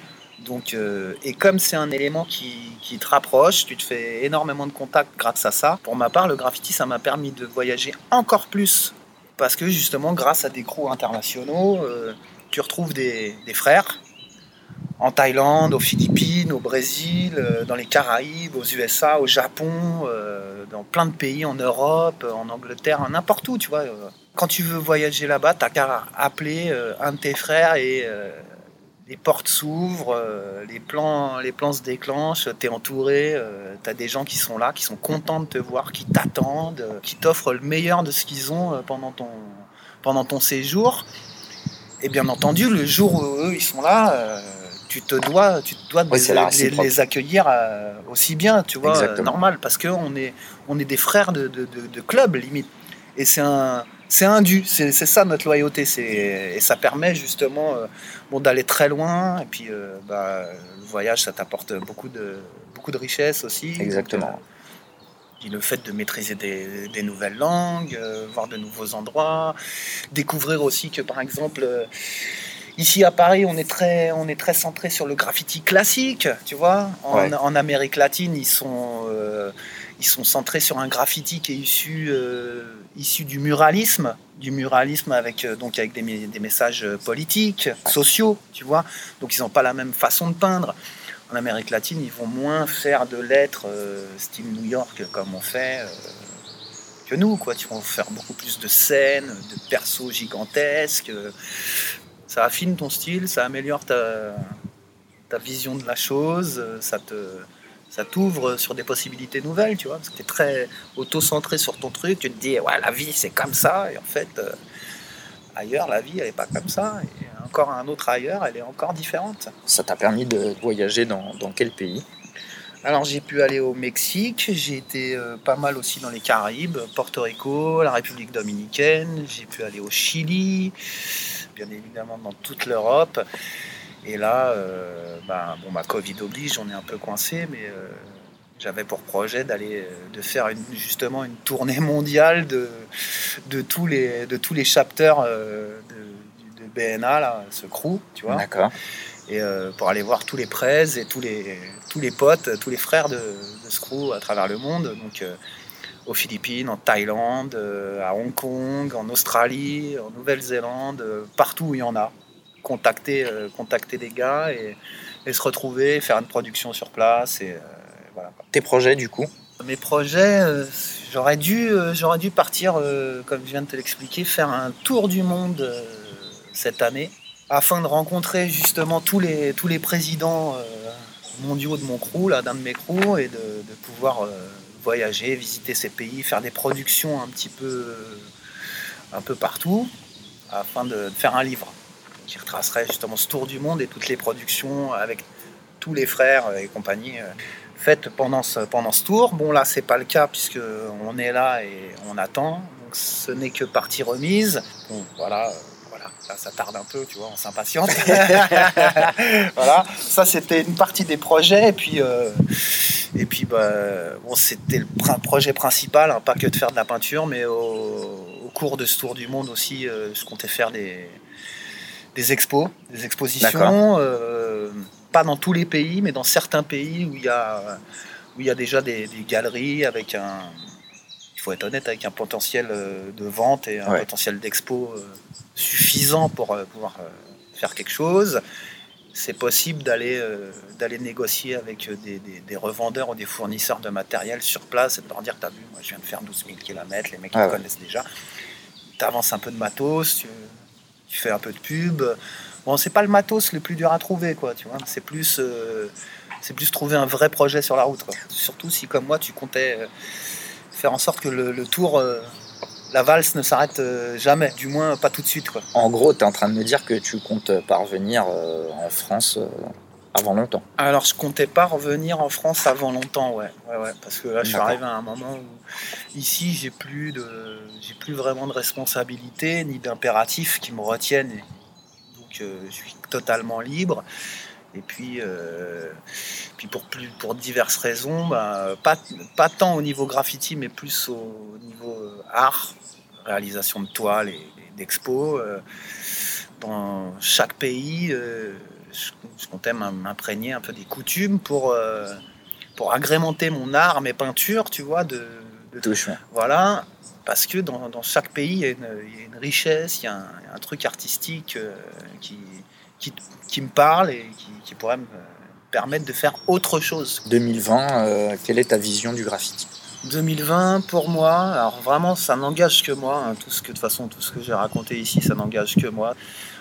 Euh, et comme c'est un élément qui, te rapproche, tu te fais énormément de contacts grâce à ça. Pour ma part, le graffiti, ça m'a permis de voyager encore plus. Parce que justement, grâce à des crews internationaux, euh, tu retrouves des, frères en Thaïlande, aux Philippines, au Brésil, euh, dans les Caraïbes, aux USA, au Japon, dans plein de pays en Europe, en Angleterre, n'importe où, tu vois. Quand tu veux voyager là-bas, t'as qu'à appeler un de tes frères et les portes s'ouvrent, les plans, les plans se déclenchent, t'es entouré, t'as des gens qui sont là, qui sont contents de te voir, qui t'attendent, qui t'offrent le meilleur de ce qu'ils ont pendant ton, pendant ton séjour. Et bien entendu, le jour où eux, ils sont là, tu te dois, tu dois de les, accueillir euh, aussi bien, tu vois, normal, parce qu'on est, on est des frères de, de, club, limite. Et c'est un, c'est un dû, c'est, ça notre loyauté, et ça permet justement euh, bon, d'aller très loin, et puis euh, bah, le voyage, ça t'apporte beaucoup de, beaucoup de richesse aussi. Exactement. puis le fait de maîtriser des, des nouvelles langues, voir de nouveaux endroits, découvrir aussi que par exemple Ici à Paris, on est très, on est très centré sur le graffiti classique, tu vois. En, Amérique latine, ils sont, euh, ils sont centrés sur un graffiti qui est issu, euh, issu du muralisme, du muralisme avec, euh, donc avec des, des, messages politiques, sociaux, tu vois. Donc ils n'ont pas la même façon de peindre. En Amérique latine, ils vont moins faire de lettres style New York comme on fait que nous, quoi. Tu vas faire beaucoup plus de scènes, de persos gigantesques, ça affine ton style, ça améliore ta, ta vision de la chose, ça te ça t'ouvre sur des possibilités nouvelles, tu vois, parce que tu es très auto-centré sur ton truc, tu te dis, ouais, la vie c'est comme ça, et en fait, euh, ailleurs, la vie elle n'est pas comme ça, et encore un autre ailleurs, elle est encore différente. Ça t'a permis de voyager dans, dans quel pays? Alors j'ai pu aller au Mexique, j'ai été euh, pas mal aussi dans les Caraïbes, Porto Rico, la République dominicaine, j'ai pu aller au Chili, bien évidemment dans toute l'Europe. Et là, euh, bah, bon, ma Covid oblige, on est un peu coincé, mais euh, j'avais pour projet d'aller, euh, de faire une, justement une tournée mondiale de, de, tous, les, de tous les chapters de, BNA, là, ce crew, tu vois. D'accord. Et pour aller voir tous les prêts et tous les, tous les potes, tous les frères de, de ce crew à travers le monde. Donc, aux Philippines, en Thaïlande, à Hong Kong, en Australie, en Nouvelle-Zélande, partout où il y en a. contacter, euh, contacter des gars et, se retrouver, faire une production sur place. Et, euh, voilà. Tes projets, du coup Mes projets, euh, j'aurais dû, euh, j'aurais dû partir, comme je viens de te l'expliquer, faire un tour du monde cette année, afin de rencontrer justement tous les, les présidents mondiaux de mon crew, d'un de mes crews, et de, pouvoir voyager, visiter ces pays, faire des productions un petit peu, un peu partout, afin de faire un livre qui retracerait justement ce tour du monde et toutes les productions avec tous les frères et compagnie. euh, faites pendant ce, pendant ce tour. Bon, là, c'est pas le cas puisque on est là et on attend. Donc, ce n'est que partie remise. Bon, voilà. euh, Voilà, là ça tarde un peu, tu vois, on s'impatiente. voilà, ça c'était une partie des projets. Et puis, euh, et puis bah, bon, c'était le pr- projet principal, hein, pas que de faire de la peinture, mais au, au cours de ce tour du monde aussi, euh, je comptais faire des, des expos, des expositions. euh, pas dans tous les pays, mais dans certains pays où il y a, où il y a déjà des, des galeries avec un, il faut être honnête, avec un potentiel euh, de vente et un Ouais. potentiel d'expo euh, suffisant pour pouvoir faire quelque chose. C'est possible d'aller d'aller négocier avec des, des- des revendeurs ou des fournisseurs de matériel sur place et de leur dire T'as vu, moi je viens de faire 12 000 km, les mecs Ah ouais. connaissent déjà. Tu avances un peu de matos, tu, tu fais un peu de pub. Bon, c'est pas le matos le plus dur à trouver, quoi, tu vois. C'est plus, euh, c'est plus trouver un vrai projet sur la route, quoi. Surtout si, comme moi, tu comptais euh, faire en sorte que le, tour, euh, la valse ne s'arrête jamais, du moins pas tout de suite, quoi. En gros, tu es en train de me dire que tu comptes parvenir en France avant longtemps. Alors, je comptais pas revenir en France avant longtemps, ouais, ouais, ouais, parce que là, je suis arrivé à un moment où ici, j'ai plus de, j'ai plus vraiment de responsabilité ni d'impératifs qui me retiennent, et donc euh, je suis totalement libre. Et puis, euh, puis pour plus, pour diverses raisons, bah, pas, pas tant au niveau graffiti, mais plus au niveau euh, art, réalisation de toiles et, et d'expos. dans chaque pays, euh, je, je comptais m'im- m'imprégner un peu des coutumes pour, euh, pour agrémenter mon art, mes peintures, tu vois, de, de- Touche. voilà, parce que dans, dans chaque pays, il y, a une, il y a une richesse, il y a un, il y a un truc artistique euh, qui, qui, qui me parle et qui, qui pourrait me permettre de faire autre chose. 2020, euh, quelle est ta vision du graffiti 2020 pour moi, alors vraiment ça n'engage que moi, hein, tout ce que de toute façon tout ce que j'ai raconté ici ça n'engage que moi.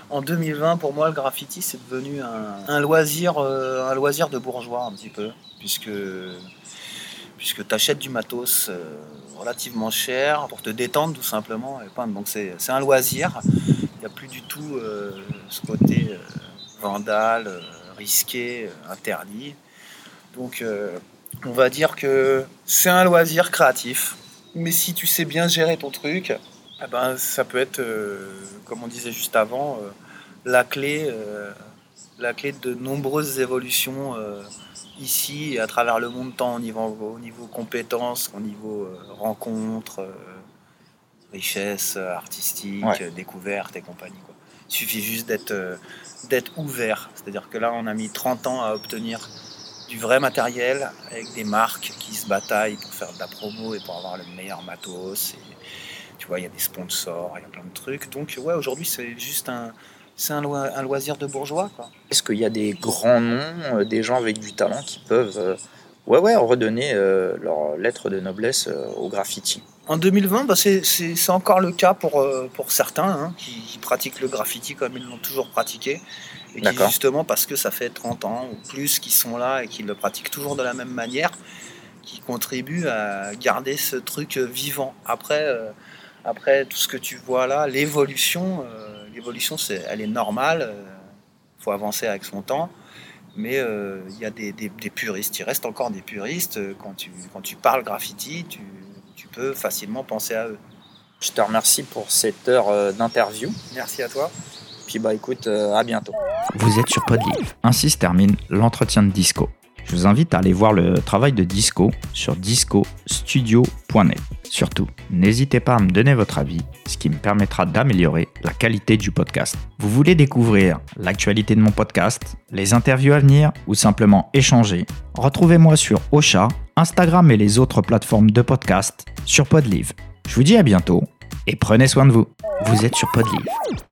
En 2020 pour moi le graffiti c'est devenu un, loisir euh, un loisir de bourgeois un petit peu puisque puisque tu achètes du matos euh, relativement cher pour te détendre tout simplement et peindre. Donc c'est un loisir. Il n'y a plus du tout euh, ce côté vandale, risqué, interdit. Donc on va dire que c'est un loisir créatif. Mais si tu sais bien gérer ton truc, eh ben, ça peut être, euh, comme on disait juste avant, euh, la, clé, euh, la clé de nombreuses évolutions ici et à travers le monde, tant au niveau, au niveau compétences qu'au niveau rencontres, euh, richesse euh, artistique, Ouais. euh, découverte et compagnie. Quoi. Il suffit juste d'être d'être ouvert. C'est-à-dire que là, on a mis 30 ans à obtenir du vrai matériel avec des marques qui se bataillent pour faire de la promo et pour avoir le meilleur matos. Et, tu vois, il y a des sponsors, il y a plein de trucs. Donc, ouais, aujourd'hui, c'est juste un, c'est un, loi- un loisir de bourgeois. Est-ce qu'il y a des grands noms, euh, des gens avec du talent qui peuvent euh, ouais, ouais, redonner euh, leur lettre de noblesse au graffiti? En 2020, bah, c'est- encore le cas pour, pour certains hein, qui, qui pratiquent le graffiti comme ils l'ont toujours pratiqué. Et qui, justement, parce que ça fait 30 ans ou plus qu'ils sont là et qu'ils le pratiquent toujours de la même manière, qui contribuent à garder ce truc vivant. Après, après tout ce que tu vois là, l'évolution, euh, l'évolution, c'est, elle est normale. Il faut avancer avec son temps. Mais euh, il y a des, des- des puristes, il reste encore des puristes. euh, Quand tu, quand tu parles graffiti, tu, tu peux facilement penser à eux. Je te remercie pour cette heure euh, d'interview. Merci à toi. Puis bah écoute, euh, à bientôt. Vous êtes sur Podlive. Ainsi se termine l'entretien de Disco. Je vous invite à aller voir le travail de Disco sur discostudio.net. Surtout, n'hésitez pas à me donner votre avis, ce qui me permettra d'améliorer la qualité du podcast. Vous voulez découvrir l'actualité de mon podcast, les interviews à venir ou simplement échanger? Retrouvez-moi sur Ocha, Instagram et les autres plateformes de podcast sur Podlive. Je vous dis à bientôt et prenez soin de vous. Vous êtes sur Podlive.